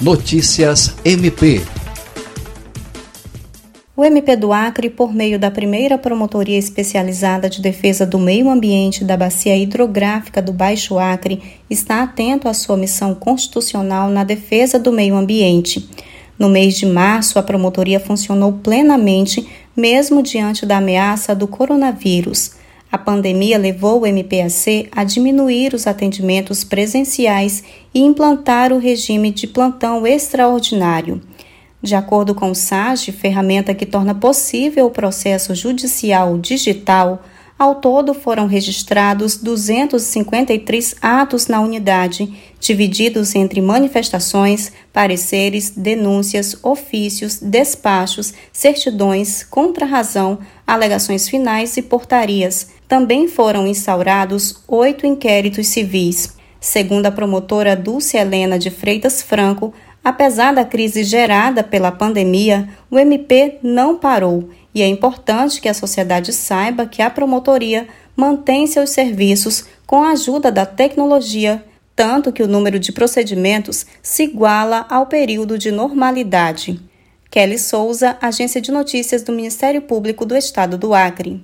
Notícias MP. O MP do Acre, por meio da primeira Promotoria Especializada de Defesa do Meio Ambiente da Bacia Hidrográfica do Baixo Acre, está atento à sua missão constitucional na defesa do meio ambiente. No mês de março, a promotoria funcionou plenamente, mesmo diante da ameaça do coronavírus. A pandemia levou o MPAC a diminuir os atendimentos presenciais e implantar o regime de plantão extraordinário. De acordo com o SAGE, ferramenta que torna possível o processo judicial digital, ao todo foram registrados 253 atos na unidade, divididos entre manifestações, pareceres, denúncias, ofícios, despachos, certidões, contrarrazão, alegações finais e portarias também foram instaurados oito inquéritos civis. Segundo a promotora Dulce Helena de Freitas Franco, apesar da crise gerada pela pandemia, o MP não parou e é importante que a sociedade saiba que a promotoria mantém seus serviços com a ajuda da tecnologia, tanto que o número de procedimentos se iguala ao período de normalidade. Kelly Souza, Agência de Notícias do Ministério Público do Estado do Acre.